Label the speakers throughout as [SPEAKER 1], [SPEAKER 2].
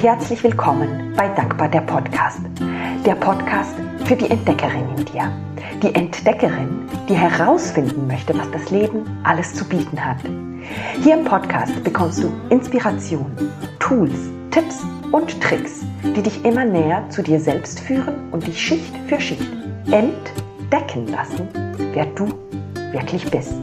[SPEAKER 1] Herzlich willkommen bei Dankbar der Podcast. Der Podcast für die Entdeckerin in dir. Die Entdeckerin, die herausfinden möchte, was das Leben alles zu bieten hat. Hier im Podcast bekommst du Inspiration, Tools, Tipps und Tricks, die dich immer näher zu dir selbst führen und dich Schicht für Schicht entdecken lassen, wer du wirklich bist.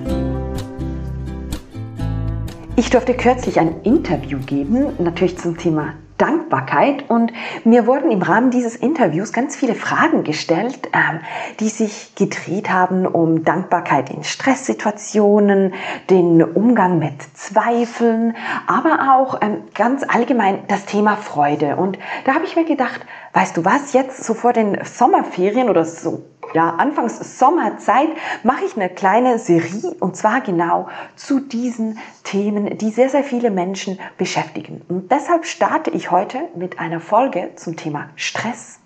[SPEAKER 1] Ich durfte kürzlich ein Interview geben, natürlich zum Thema Dankbarkeit. Und mir wurden im Rahmen dieses Interviews ganz viele Fragen gestellt, ähm, die sich gedreht haben um Dankbarkeit in Stresssituationen, den Umgang mit Zweifeln, aber auch ähm, ganz allgemein das Thema Freude. Und da habe ich mir gedacht, weißt du was, jetzt so vor den Sommerferien oder so ja, anfangs Sommerzeit mache ich eine kleine Serie und zwar genau zu diesen Themen, die sehr, sehr viele Menschen beschäftigen. Und deshalb starte ich heute mit einer Folge zum Thema Stress.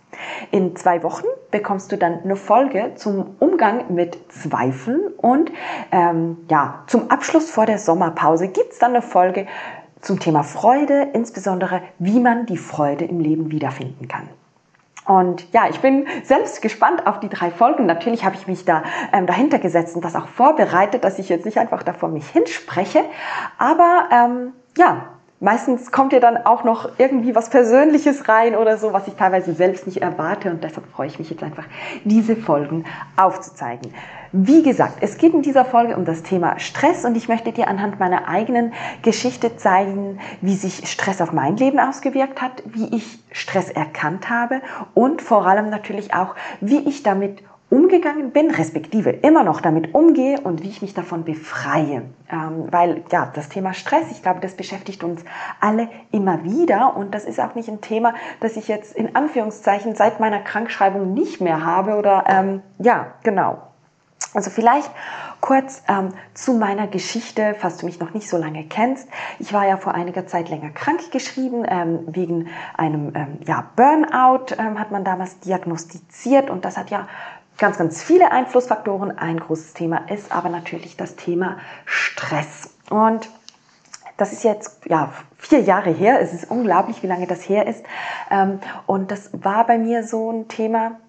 [SPEAKER 1] In zwei Wochen bekommst du dann eine Folge zum Umgang mit Zweifeln und ähm, ja, zum Abschluss vor der Sommerpause gibt es dann eine Folge zum Thema Freude, insbesondere wie man die Freude im Leben wiederfinden kann. Und ja, ich bin selbst gespannt auf die drei Folgen. Natürlich habe ich mich da ähm, dahinter gesetzt und das auch vorbereitet, dass ich jetzt nicht einfach da vor mich hinspreche. Aber ähm, ja, Meistens kommt ja dann auch noch irgendwie was Persönliches rein oder so, was ich teilweise selbst nicht erwarte und deshalb freue ich mich jetzt einfach, diese Folgen aufzuzeigen. Wie gesagt, es geht in dieser Folge um das Thema Stress und ich möchte dir anhand meiner eigenen Geschichte zeigen, wie sich Stress auf mein Leben ausgewirkt hat, wie ich Stress erkannt habe und vor allem natürlich auch, wie ich damit umgegangen bin, respektive immer noch damit umgehe und wie ich mich davon befreie. Ähm, weil ja, das Thema Stress, ich glaube, das beschäftigt uns alle immer wieder und das ist auch nicht ein Thema, das ich jetzt in Anführungszeichen seit meiner Krankschreibung nicht mehr habe oder ähm, ja, genau. Also vielleicht kurz ähm, zu meiner Geschichte, falls du mich noch nicht so lange kennst. Ich war ja vor einiger Zeit länger krank geschrieben, ähm, wegen einem ähm, ja, Burnout ähm, hat man damals diagnostiziert und das hat ja ganz, ganz viele Einflussfaktoren. Ein großes Thema ist aber natürlich das Thema Stress. Und das ist jetzt ja vier Jahre her. Es ist unglaublich, wie lange das her ist. Ähm, und das war bei mir so ein Thema,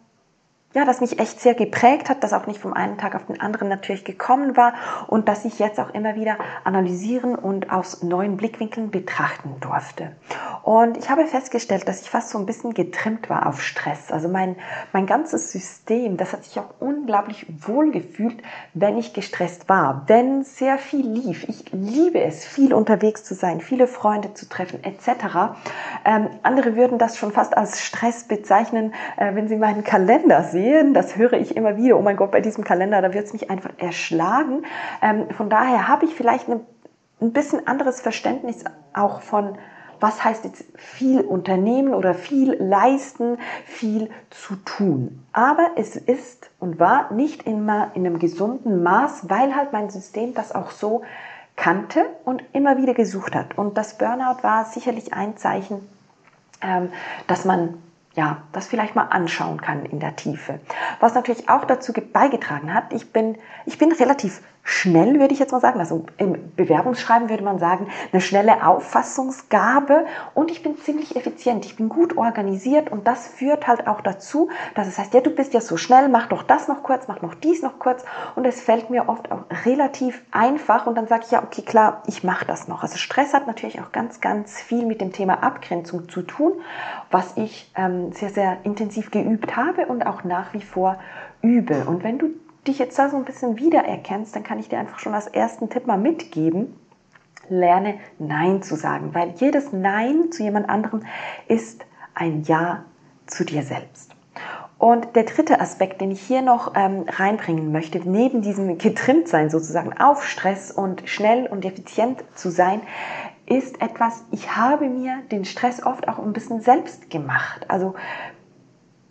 [SPEAKER 1] ja, das mich echt sehr geprägt hat, das auch nicht vom einen Tag auf den anderen natürlich gekommen war und das ich jetzt auch immer wieder analysieren und aus neuen Blickwinkeln betrachten durfte. Und ich habe festgestellt, dass ich fast so ein bisschen getrimmt war auf Stress. Also mein, mein ganzes System, das hat sich auch unglaublich wohl gefühlt, wenn ich gestresst war, wenn sehr viel lief. Ich liebe es, viel unterwegs zu sein, viele Freunde zu treffen, etc. Ähm, andere würden das schon fast als Stress bezeichnen, äh, wenn sie meinen Kalender sehen sehen, das höre ich immer wieder, oh mein Gott, bei diesem Kalender, da wird es mich einfach erschlagen. Ähm, von daher habe ich vielleicht eine, ein bisschen anderes Verständnis auch von, was heißt jetzt viel unternehmen oder viel leisten, viel zu tun. Aber es ist und war nicht immer in einem gesunden Maß, weil halt mein System das auch so kannte und immer wieder gesucht hat. Und das Burnout war sicherlich ein Zeichen, ähm, dass man ja, das vielleicht mal anschauen kann in der Tiefe. Was natürlich auch dazu beigetragen hat, ich bin, ich bin relativ schnell, würde ich jetzt mal sagen. Also im Bewerbungsschreiben würde man sagen, eine schnelle Auffassungsgabe und ich bin ziemlich effizient. Ich bin gut organisiert und das führt halt auch dazu, dass es heißt, ja, du bist ja so schnell, mach doch das noch kurz, mach noch dies noch kurz und es fällt mir oft auch relativ einfach und dann sage ich ja, okay, klar, ich mache das noch. Also Stress hat natürlich auch ganz, ganz viel mit dem Thema Abgrenzung zu tun, was ich ähm, sehr, sehr intensiv geübt habe und auch nach wie vor übe. Und wenn du dich jetzt da so ein bisschen wiedererkennst, dann kann ich dir einfach schon als ersten Tipp mal mitgeben. Lerne Nein zu sagen, weil jedes Nein zu jemand anderem ist ein Ja zu dir selbst. Und der dritte Aspekt, den ich hier noch ähm, reinbringen möchte, neben diesem Getrimmtsein sozusagen auf Stress und schnell und effizient zu sein, ist etwas, ich habe mir den Stress oft auch ein bisschen selbst gemacht. Also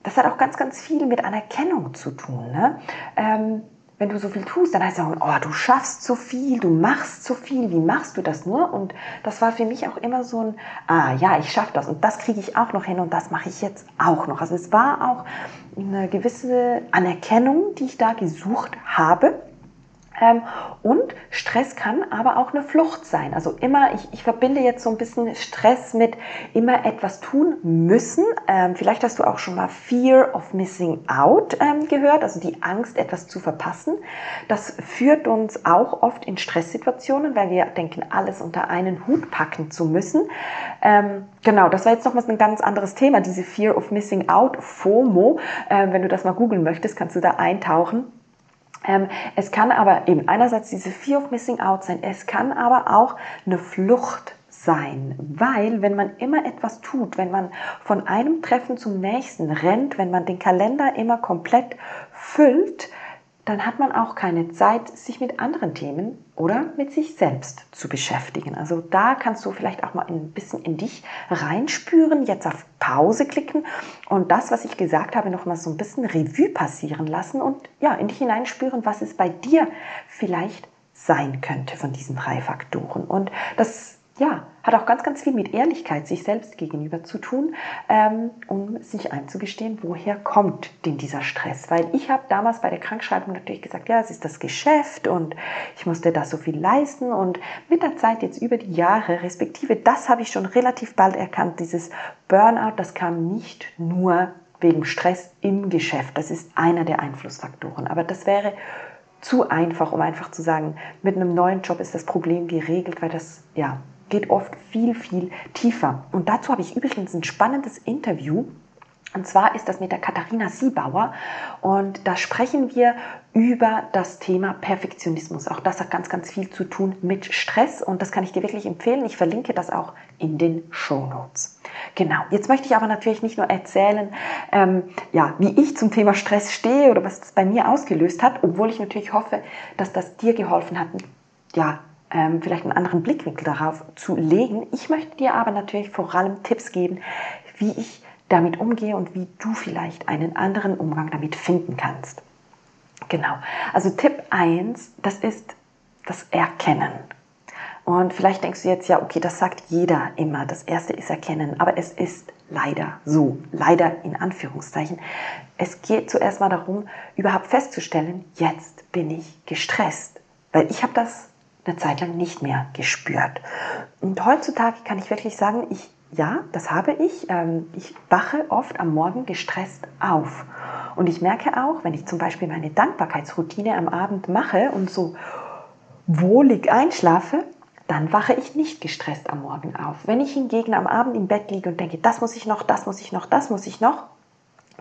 [SPEAKER 1] das hat auch ganz, ganz viel mit Anerkennung zu tun. Ne? Ähm, wenn du so viel tust, dann heißt es auch, oh, du schaffst so viel, du machst so viel, wie machst du das nur? Und das war für mich auch immer so ein, ah ja, ich schaffe das und das kriege ich auch noch hin und das mache ich jetzt auch noch. Also es war auch eine gewisse Anerkennung, die ich da gesucht habe. Ähm, und Stress kann aber auch eine Flucht sein. Also immer, ich, ich verbinde jetzt so ein bisschen Stress mit immer etwas tun müssen. Ähm, vielleicht hast du auch schon mal Fear of Missing Out ähm, gehört, also die Angst, etwas zu verpassen. Das führt uns auch oft in Stresssituationen, weil wir denken, alles unter einen Hut packen zu müssen. Ähm, genau, das war jetzt nochmal ein ganz anderes Thema, diese Fear of Missing Out, FOMO. Ähm, wenn du das mal googeln möchtest, kannst du da eintauchen. Ähm, es kann aber eben einerseits diese Fear of Missing Out sein, es kann aber auch eine Flucht sein, weil wenn man immer etwas tut, wenn man von einem Treffen zum nächsten rennt, wenn man den Kalender immer komplett füllt, dann hat man auch keine Zeit, sich mit anderen Themen oder mit sich selbst zu beschäftigen. Also da kannst du vielleicht auch mal ein bisschen in dich reinspüren, jetzt auf Pause klicken und das, was ich gesagt habe, noch mal so ein bisschen Revue passieren lassen und ja, in dich hineinspüren, was es bei dir vielleicht sein könnte von diesen drei Faktoren. Und das ja, hat auch ganz, ganz viel mit Ehrlichkeit sich selbst gegenüber zu tun, ähm, um sich einzugestehen, woher kommt denn dieser Stress? Weil ich habe damals bei der Krankschreibung natürlich gesagt, ja, es ist das Geschäft und ich musste da so viel leisten und mit der Zeit jetzt über die Jahre, respektive das habe ich schon relativ bald erkannt, dieses Burnout, das kam nicht nur wegen Stress im Geschäft, das ist einer der Einflussfaktoren, aber das wäre zu einfach, um einfach zu sagen, mit einem neuen Job ist das Problem geregelt, weil das ja geht oft viel, viel tiefer. Und dazu habe ich übrigens ein spannendes Interview. Und zwar ist das mit der Katharina Siebauer und da sprechen wir über das Thema Perfektionismus. Auch das hat ganz, ganz viel zu tun mit Stress und das kann ich dir wirklich empfehlen. Ich verlinke das auch in den Show Notes. Genau, jetzt möchte ich aber natürlich nicht nur erzählen, ähm, ja, wie ich zum Thema Stress stehe oder was es bei mir ausgelöst hat, obwohl ich natürlich hoffe, dass das dir geholfen hat, ja, ähm, vielleicht einen anderen Blickwinkel darauf zu legen. Ich möchte dir aber natürlich vor allem Tipps geben, wie ich damit umgehe und wie du vielleicht einen anderen Umgang damit finden kannst. Genau. Also Tipp 1, das ist das Erkennen. Und vielleicht denkst du jetzt, ja, okay, das sagt jeder immer. Das erste ist Erkennen. Aber es ist leider so. Leider in Anführungszeichen. Es geht zuerst mal darum, überhaupt festzustellen, jetzt bin ich gestresst. Weil ich habe das eine Zeit lang nicht mehr gespürt. Und heutzutage kann ich wirklich sagen, ich, ja, das habe ich. Ähm, ich wache oft am Morgen gestresst auf. Und ich merke auch, wenn ich zum Beispiel meine Dankbarkeitsroutine am Abend mache und so wohlig einschlafe, dann wache ich nicht gestresst am Morgen auf. Wenn ich hingegen am Abend im Bett liege und denke, das muss ich noch, das muss ich noch, das muss ich noch,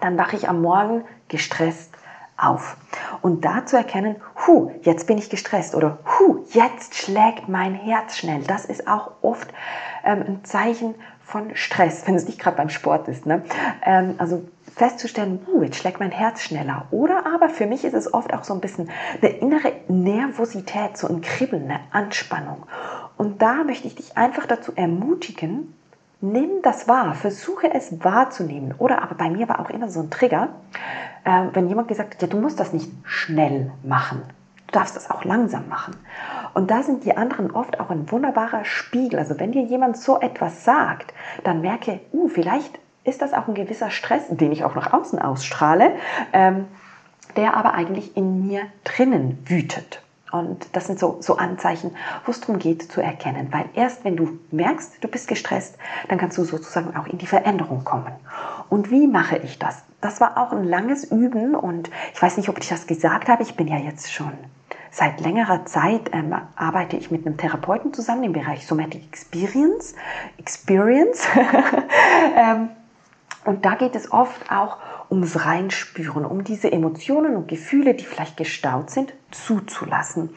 [SPEAKER 1] dann wache ich am Morgen gestresst auf. Und da zu erkennen, hu, jetzt bin ich gestresst oder hu, jetzt schlägt mein Herz schnell. Das ist auch oft ähm, ein Zeichen von Stress, wenn es nicht gerade beim Sport ist. Ne? Ähm, also festzustellen, uh, jetzt schlägt mein Herz schneller. Oder aber für mich ist es oft auch so ein bisschen eine innere Nervosität, so ein Kribbeln, eine Anspannung. Und da möchte ich dich einfach dazu ermutigen, nimm das wahr, versuche es wahrzunehmen. Oder aber bei mir war auch immer so ein Trigger, äh, wenn jemand gesagt hat, ja, du musst das nicht schnell machen. Du darfst das auch langsam machen. Und da sind die anderen oft auch ein wunderbarer Spiegel. Also wenn dir jemand so etwas sagt, dann merke, uh, vielleicht ist das auch ein gewisser Stress, den ich auch nach außen ausstrahle, ähm, der aber eigentlich in mir drinnen wütet. Und das sind so, so Anzeichen, wo es darum geht zu erkennen. Weil erst wenn du merkst, du bist gestresst, dann kannst du sozusagen auch in die Veränderung kommen. Und wie mache ich das? Das war auch ein langes Üben und ich weiß nicht, ob ich das gesagt habe. Ich bin ja jetzt schon seit längerer Zeit ähm, arbeite ich mit einem Therapeuten zusammen im Bereich Somatic Experience. Experience. ähm, und da geht es oft auch ums Reinspüren, um diese Emotionen und Gefühle, die vielleicht gestaut sind, zuzulassen.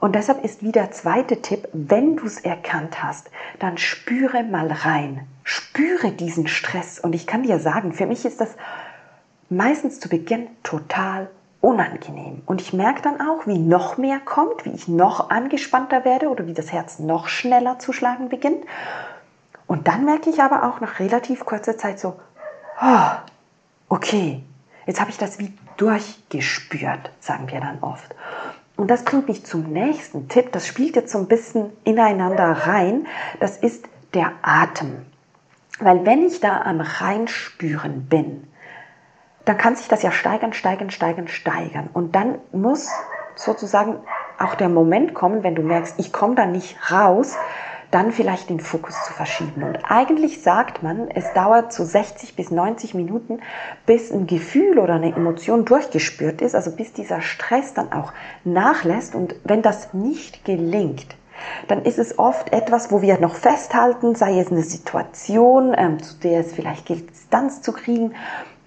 [SPEAKER 1] Und deshalb ist wieder der zweite Tipp, wenn du es erkannt hast, dann spüre mal rein. Spüre diesen Stress. Und ich kann dir sagen, für mich ist das meistens zu Beginn total unangenehm. Und ich merke dann auch, wie noch mehr kommt, wie ich noch angespannter werde oder wie das Herz noch schneller zu schlagen beginnt. Und dann merke ich aber auch nach relativ kurzer Zeit so, oh, okay, jetzt habe ich das wie durchgespürt, sagen wir dann oft. Und das bringt mich zum nächsten Tipp, das spielt jetzt so ein bisschen ineinander rein, das ist der Atem. Weil wenn ich da am Reinspüren bin, dann kann sich das ja steigern, steigern, steigern, steigern. Und dann muss sozusagen auch der Moment kommen, wenn du merkst, ich komme da nicht raus, dann vielleicht den Fokus zu verschieben. Und eigentlich sagt man, es dauert so 60 bis 90 Minuten, bis ein Gefühl oder eine Emotion durchgespürt ist, also bis dieser Stress dann auch nachlässt. Und wenn das nicht gelingt, dann ist es oft etwas, wo wir noch festhalten, sei es eine Situation, ähm, zu der es vielleicht gilt, Distanz zu kriegen.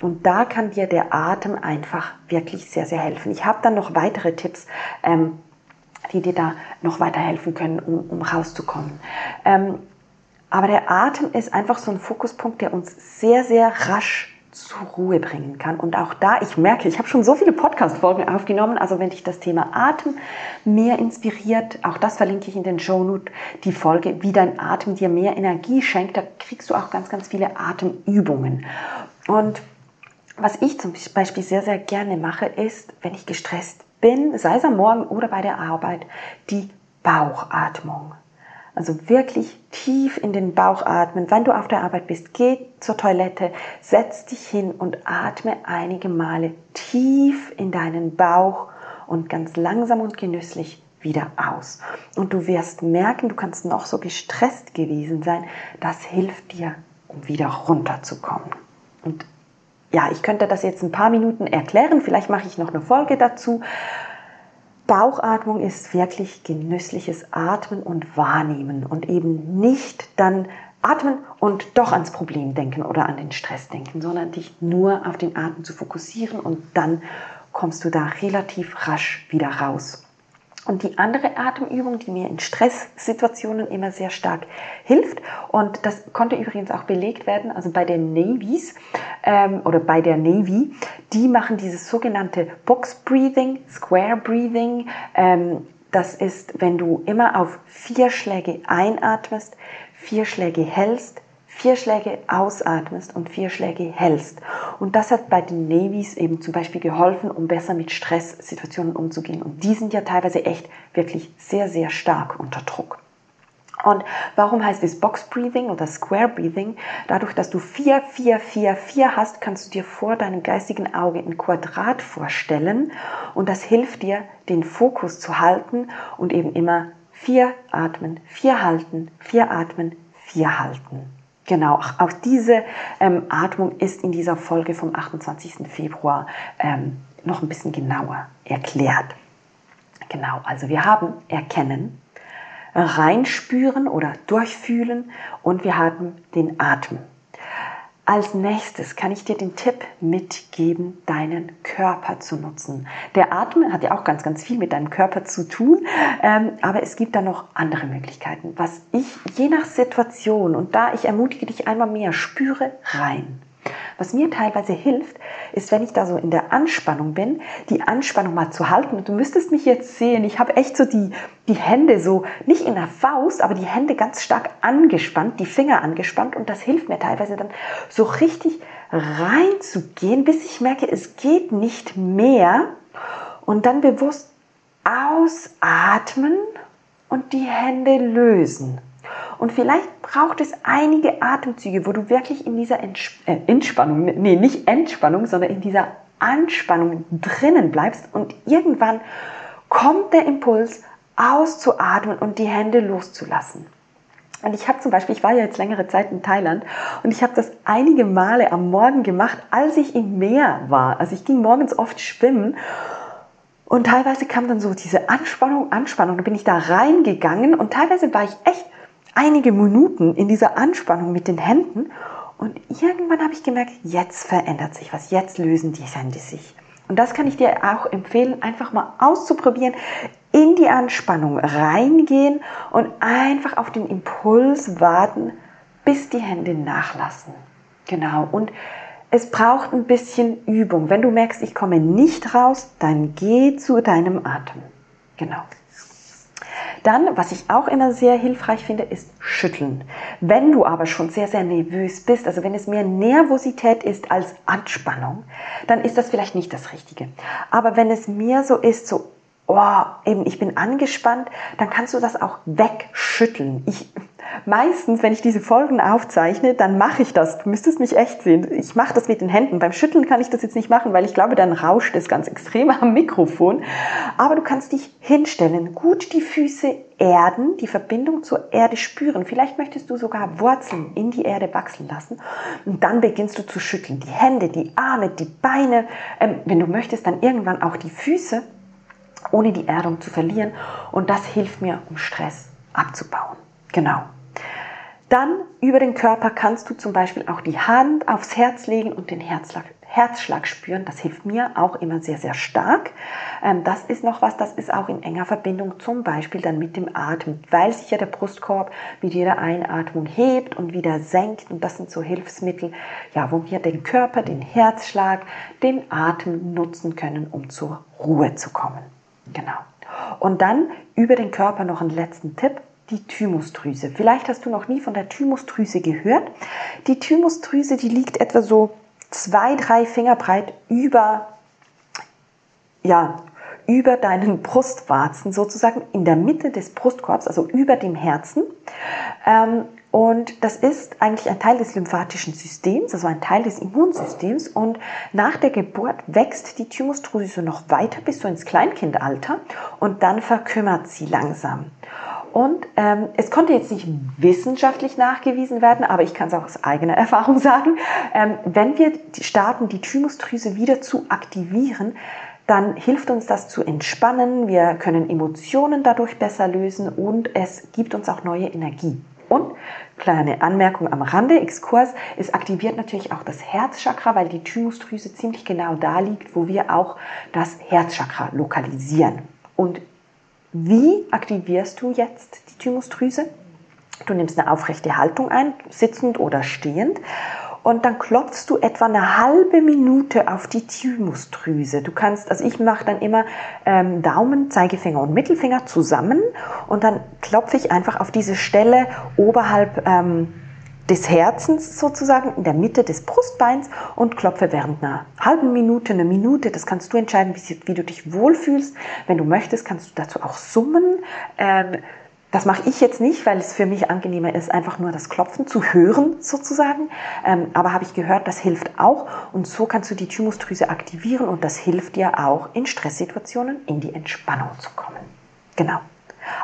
[SPEAKER 1] Und da kann dir der Atem einfach wirklich sehr, sehr helfen. Ich habe dann noch weitere Tipps, ähm, die dir da noch weiterhelfen können, um, um rauszukommen. Ähm, aber der Atem ist einfach so ein Fokuspunkt, der uns sehr, sehr rasch zur Ruhe bringen kann. Und auch da, ich merke, ich habe schon so viele Podcast-Folgen aufgenommen, also wenn dich das Thema Atem mehr inspiriert, auch das verlinke ich in den Show Notes, die Folge, wie dein Atem dir mehr Energie schenkt, da kriegst du auch ganz, ganz viele Atemübungen. Und was ich zum Beispiel sehr, sehr gerne mache, ist, wenn ich gestresst bin, sei es am Morgen oder bei der Arbeit, die Bauchatmung. Also wirklich tief in den Bauch atmen. Wenn du auf der Arbeit bist, geh zur Toilette, setz dich hin und atme einige Male tief in deinen Bauch und ganz langsam und genüsslich wieder aus. Und du wirst merken, du kannst noch so gestresst gewesen sein. Das hilft dir, um wieder runterzukommen. Und ja, ich könnte das jetzt ein paar Minuten erklären, vielleicht mache ich noch eine Folge dazu. Bauchatmung ist wirklich genüssliches Atmen und Wahrnehmen und eben nicht dann atmen und doch ans Problem denken oder an den Stress denken, sondern dich nur auf den Atem zu fokussieren und dann kommst du da relativ rasch wieder raus. Und die andere Atemübung, die mir in Stresssituationen immer sehr stark hilft, und das konnte übrigens auch belegt werden, also bei den Navies ähm, oder bei der Navy, die machen dieses sogenannte Box Breathing, Square Breathing. Ähm, das ist, wenn du immer auf vier Schläge einatmest, vier Schläge hältst, vier Schläge ausatmest und vier Schläge hältst. Und das hat bei den Navies eben zum Beispiel geholfen, um besser mit Stresssituationen umzugehen. Und die sind ja teilweise echt wirklich sehr, sehr stark unter Druck. Und warum heißt es Box Breathing oder Square Breathing? Dadurch, dass du 4, 4, 4, 4 hast, kannst du dir vor deinem geistigen Auge ein Quadrat vorstellen und das hilft dir, den Fokus zu halten und eben immer 4 atmen, 4 halten, 4 atmen, 4 halten. Genau, auch diese ähm, Atmung ist in dieser Folge vom 28. Februar ähm, noch ein bisschen genauer erklärt. Genau, also wir haben Erkennen, Reinspüren oder Durchfühlen und wir haben den Atem. Als nächstes kann ich dir den Tipp mitgeben, deinen Körper zu nutzen. Der Atmen hat ja auch ganz, ganz viel mit deinem Körper zu tun, ähm, aber es gibt da noch andere Möglichkeiten. Was ich je nach Situation und da ich ermutige dich einmal mehr, spüre rein. Was mir teilweise hilft, ist, wenn ich da so in der Anspannung bin, die Anspannung mal zu halten. Und du müsstest mich jetzt sehen, ich habe echt so die, die Hände so, nicht in der Faust, aber die Hände ganz stark angespannt, die Finger angespannt. Und das hilft mir teilweise dann so richtig reinzugehen, bis ich merke, es geht nicht mehr. Und dann bewusst ausatmen und die Hände lösen. Und vielleicht braucht es einige Atemzüge, wo du wirklich in dieser Entsp äh, Entspannung, nee, nicht Entspannung, sondern in dieser Anspannung drinnen bleibst und irgendwann kommt der Impuls, auszuatmen und die Hände loszulassen. Und ich habe zum Beispiel, ich war ja jetzt längere Zeit in Thailand und ich habe das einige Male am Morgen gemacht, als ich im Meer war. Also ich ging morgens oft schwimmen und teilweise kam dann so diese Anspannung, Anspannung. Da bin ich da reingegangen und teilweise war ich echt einige Minuten in dieser Anspannung mit den Händen und irgendwann habe ich gemerkt, jetzt verändert sich was, jetzt lösen die Hände sich. Und das kann ich dir auch empfehlen, einfach mal auszuprobieren, in die Anspannung reingehen und einfach auf den Impuls warten, bis die Hände nachlassen. Genau. Und es braucht ein bisschen Übung. Wenn du merkst, ich komme nicht raus, dann geh zu deinem Atem. Genau. Dann, was ich auch immer sehr hilfreich finde, ist schütteln. Wenn du aber schon sehr, sehr nervös bist, also wenn es mehr Nervosität ist als Anspannung, dann ist das vielleicht nicht das Richtige. Aber wenn es mehr so ist, so oh, eben, ich bin angespannt, dann kannst du das auch wegschütteln. Ich, meistens, wenn ich diese Folgen aufzeichne, dann mache ich das. Du müsstest mich echt sehen. Ich mache das mit den Händen. Beim Schütteln kann ich das jetzt nicht machen, weil ich glaube, dann rauscht es ganz extrem am Mikrofon. Aber du kannst dich hinstellen, gut die Füße erden, die Verbindung zur Erde spüren. Vielleicht möchtest du sogar Wurzeln in die Erde wachsen lassen. Und dann beginnst du zu schütteln. Die Hände, die Arme, die Beine. Ähm, wenn du möchtest, dann irgendwann auch die Füße ohne die Erdung zu verlieren. Und das hilft mir, um Stress abzubauen. Genau. Dann über den Körper kannst du zum Beispiel auch die Hand aufs Herz legen und den Herzschlag, Herzschlag spüren. Das hilft mir auch immer sehr, sehr stark. Ähm, das ist noch was, das ist auch in enger Verbindung zum Beispiel dann mit dem Atem, weil sich ja der Brustkorb mit jeder Einatmung hebt und wieder senkt. Und das sind so Hilfsmittel, ja, wo wir den Körper, den Herzschlag, den Atem nutzen können, um zur Ruhe zu kommen. Genau. Und dann über den Körper noch einen letzten Tipp, die Thymusdrüse. Vielleicht hast du noch nie von der Thymusdrüse gehört. Die Thymusdrüse, die liegt etwa so zwei, drei Finger breit über, ja, über deinen Brustwarzen sozusagen in der Mitte des Brustkorbs, also über dem Herzen. Ähm, und das ist eigentlich ein Teil des lymphatischen Systems, also ein Teil des Immunsystems. Und nach der Geburt wächst die Thymusdrüse noch weiter bis so ins Kleinkindalter und dann verkümmert sie langsam. Und ähm, es konnte jetzt nicht wissenschaftlich nachgewiesen werden, aber ich kann es auch aus eigener Erfahrung sagen, ähm, wenn wir starten, die Thymusdrüse wieder zu aktivieren, dann hilft uns das zu entspannen, wir können Emotionen dadurch besser lösen und es gibt uns auch neue Energie. Und kleine Anmerkung am Rande, Exkurs, es aktiviert natürlich auch das Herzchakra, weil die Thymusdrüse ziemlich genau da liegt, wo wir auch das Herzchakra lokalisieren. Und wie aktivierst du jetzt die Thymusdrüse? Du nimmst eine aufrechte Haltung ein, sitzend oder stehend und dann klopfst du etwa eine halbe Minute auf die Thymusdrüse. Du kannst, also ich mache dann immer ähm, Daumen, Zeigefinger und Mittelfinger zusammen und dann klopfe ich einfach auf diese Stelle oberhalb ähm, des Herzens sozusagen in der Mitte des Brustbeins und klopfe während einer halben Minute, eine Minute. Das kannst du entscheiden, wie, wie du dich wohlfühlst. Wenn du möchtest, kannst du dazu auch summen. Ähm, das mache ich jetzt nicht, weil es für mich angenehmer ist, einfach nur das Klopfen zu hören sozusagen. Ähm, aber habe ich gehört, das hilft auch. Und so kannst du die Thymusdrüse aktivieren und das hilft dir auch in Stresssituationen in die Entspannung zu kommen. Genau.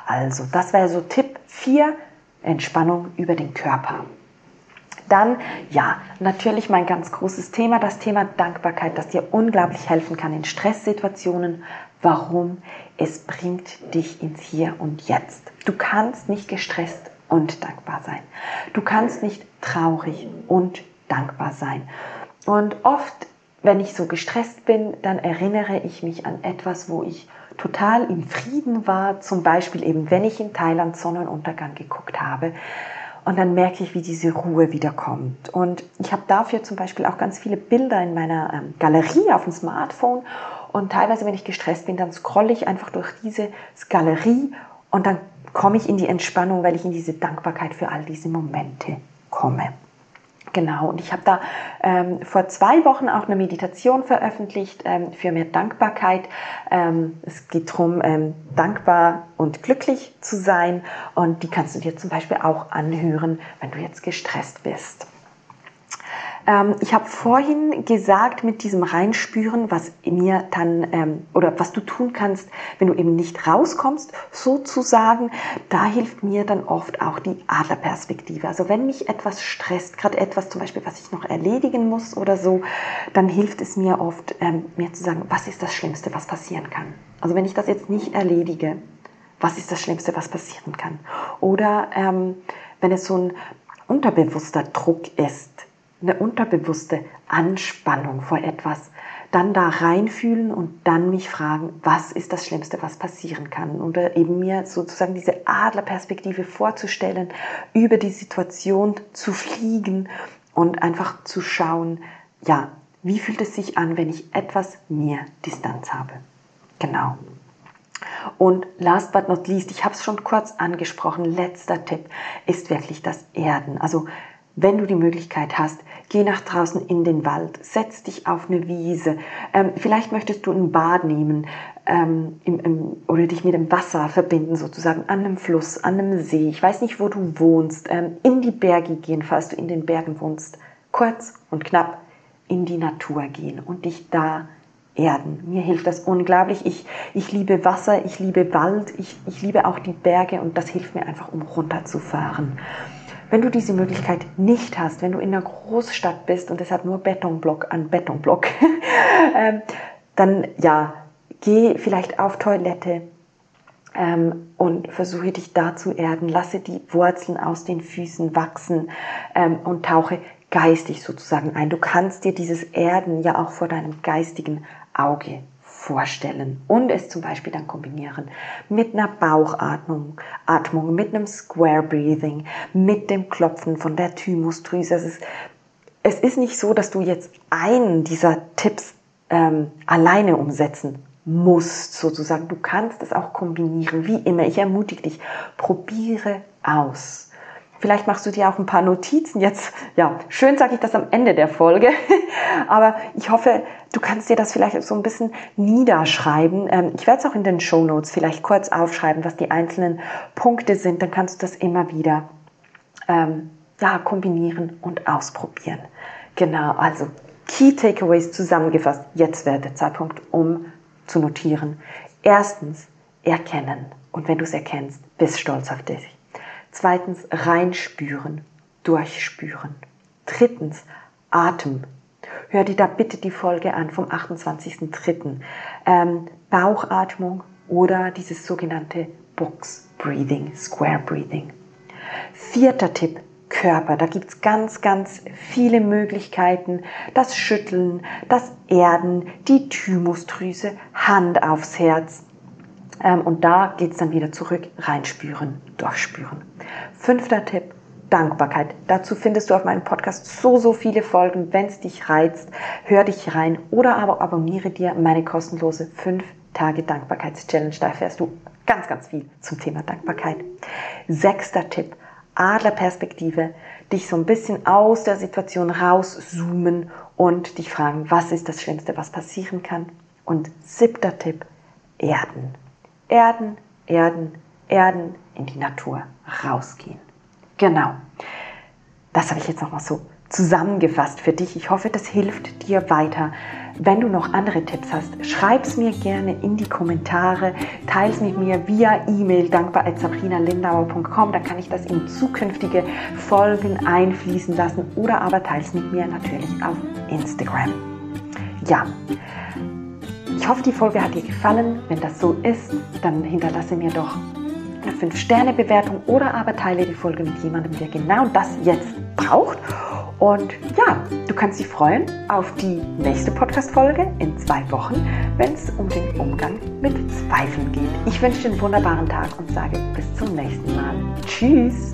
[SPEAKER 1] Also, das wäre so Tipp 4, Entspannung über den Körper. Dann, ja, natürlich mein ganz großes Thema, das Thema Dankbarkeit, das dir unglaublich helfen kann in Stresssituationen. Warum? Es bringt dich ins Hier und Jetzt. Du kannst nicht gestresst und dankbar sein. Du kannst nicht traurig und dankbar sein. Und oft, wenn ich so gestresst bin, dann erinnere ich mich an etwas, wo ich total im Frieden war. Zum Beispiel eben, wenn ich in Thailand Sonnenuntergang geguckt habe. Und dann merke ich, wie diese Ruhe wiederkommt. Und ich habe dafür zum Beispiel auch ganz viele Bilder in meiner ähm, Galerie auf dem Smartphone. Und teilweise, wenn ich gestresst bin, dann scrolle ich einfach durch diese Galerie und dann komme ich in die Entspannung, weil ich in diese Dankbarkeit für all diese Momente komme. Genau, und ich habe da ähm, vor zwei Wochen auch eine Meditation veröffentlicht ähm, für mehr Dankbarkeit. Ähm, es geht darum, ähm, dankbar und glücklich zu sein. Und die kannst du dir zum Beispiel auch anhören, wenn du jetzt gestresst bist. Ähm, ich habe vorhin gesagt mit diesem Reinspüren, was mir dann ähm, oder was du tun kannst, wenn du eben nicht rauskommst, sozusagen. Da hilft mir dann oft auch die Adlerperspektive. Also wenn mich etwas stresst, gerade etwas zum Beispiel, was ich noch erledigen muss oder so, dann hilft es mir oft, ähm, mir zu sagen, was ist das Schlimmste, was passieren kann. Also wenn ich das jetzt nicht erledige, was ist das Schlimmste, was passieren kann? Oder ähm, wenn es so ein unterbewusster Druck ist, eine unterbewusste Anspannung vor etwas, dann da reinfühlen und dann mich fragen, was ist das Schlimmste, was passieren kann? Oder eben mir sozusagen diese Adlerperspektive vorzustellen, über die Situation zu fliegen und einfach zu schauen, ja, wie fühlt es sich an, wenn ich etwas mehr Distanz habe? Genau. Und last but not least, ich habe es schon kurz angesprochen, letzter Tipp ist wirklich das Erden. Also wenn du die Möglichkeit hast, geh nach draußen in den Wald, setz dich auf eine Wiese. Ähm, vielleicht möchtest du ein Bad nehmen. ähm, im, im, oder dich mit dem Wasser verbinden, sozusagen an einem Fluss, an einem See. Ich weiß nicht, wo du wohnst. Ähm, in die Berge gehen, falls du in den Bergen wohnst. Kurz und knapp in die Natur gehen und dich da erden. Mir hilft das unglaublich. Ich, ich liebe Wasser, ich liebe Wald, ich, ich liebe auch die Berge und das hilft mir einfach, um runterzufahren. Wenn du diese Möglichkeit nicht hast, wenn du in einer Großstadt bist und es hat nur Betonblock an Betonblock, ähm, dann ja, geh vielleicht auf Toilette ähm, und versuche dich da zu erden. Lasse die Wurzeln aus den Füßen wachsen ähm, und tauche geistig sozusagen ein. Du kannst dir dieses Erden ja auch vor deinem geistigen Auge vorstellen und es zum Beispiel dann kombinieren mit einer Bauchatmung, Atmung, mit einem Square Breathing, mit dem Klopfen von der Thymusdrüse. Es ist, es ist nicht so, dass du jetzt einen dieser Tipps ähm, alleine umsetzen musst, sozusagen. Du kannst es auch kombinieren, wie immer. Ich ermutige dich, probiere aus. Vielleicht machst du dir auch ein paar Notizen jetzt. Ja, schön sage ich das am Ende der Folge. Aber ich hoffe, du kannst dir das vielleicht so ein bisschen niederschreiben. Ähm, ich werde es auch in den Show Notes vielleicht kurz aufschreiben, was die einzelnen Punkte sind. Dann kannst du das immer wieder ähm, ja, kombinieren und ausprobieren. Genau, also Key Takeaways zusammengefasst. Jetzt wäre der Zeitpunkt, um zu notieren. Erstens, erkennen. Und wenn du es erkennst, bist stolz auf dich. Zweitens reinspüren, durchspüren. Drittens Atem. Hör dir da bitte die Folge an vom 28.03. Ähm, Bauchatmung oder dieses sogenannte Box Breathing, Square Breathing. Vierter Tipp, Körper. Da gibt es ganz, ganz viele Möglichkeiten. Das Schütteln, das Erden, die Thymusdrüse, Hand aufs Herz. Ähm, und da geht es dann wieder zurück, reinspüren, durchspüren. Fünfter Tipp, Dankbarkeit. Dazu findest du auf meinem Podcast so, so viele Folgen. Wenn es dich reizt, hör dich rein oder aber abonniere dir meine kostenlose 5 Tage Dankbarkeitschallenge. Da erfährst du ganz, ganz viel zum Thema Dankbarkeit. Sechster Tipp, Adlerperspektive. Dich so ein bisschen aus der Situation rauszoomen und dich fragen, was ist das Schlimmste, was passieren kann. Und siebter Tipp, Erden. Erden, Erden, Erden, in die Natur rausgehen. Genau. Das habe ich jetzt nochmal so zusammengefasst für dich. Ich hoffe, das hilft dir weiter. Wenn du noch andere Tipps hast, schreib es mir gerne in die Kommentare, teile es mit mir via E-Mail dankbar.sabrinalindauer.com, dann kann ich das in zukünftige Folgen einfließen lassen oder aber teile es mit mir natürlich auf Instagram. Ja, ich hoffe, die Folge hat dir gefallen. Wenn das so ist, dann hinterlasse mir doch eine 5-Sterne-Bewertung oder aber teile die Folge mit jemandem, der genau das jetzt braucht. Und ja, du kannst dich freuen auf die nächste Podcast-Folge in zwei Wochen, wenn es um den Umgang mit Zweifeln geht. Ich wünsche dir einen wunderbaren Tag und sage bis zum nächsten Mal. Tschüss!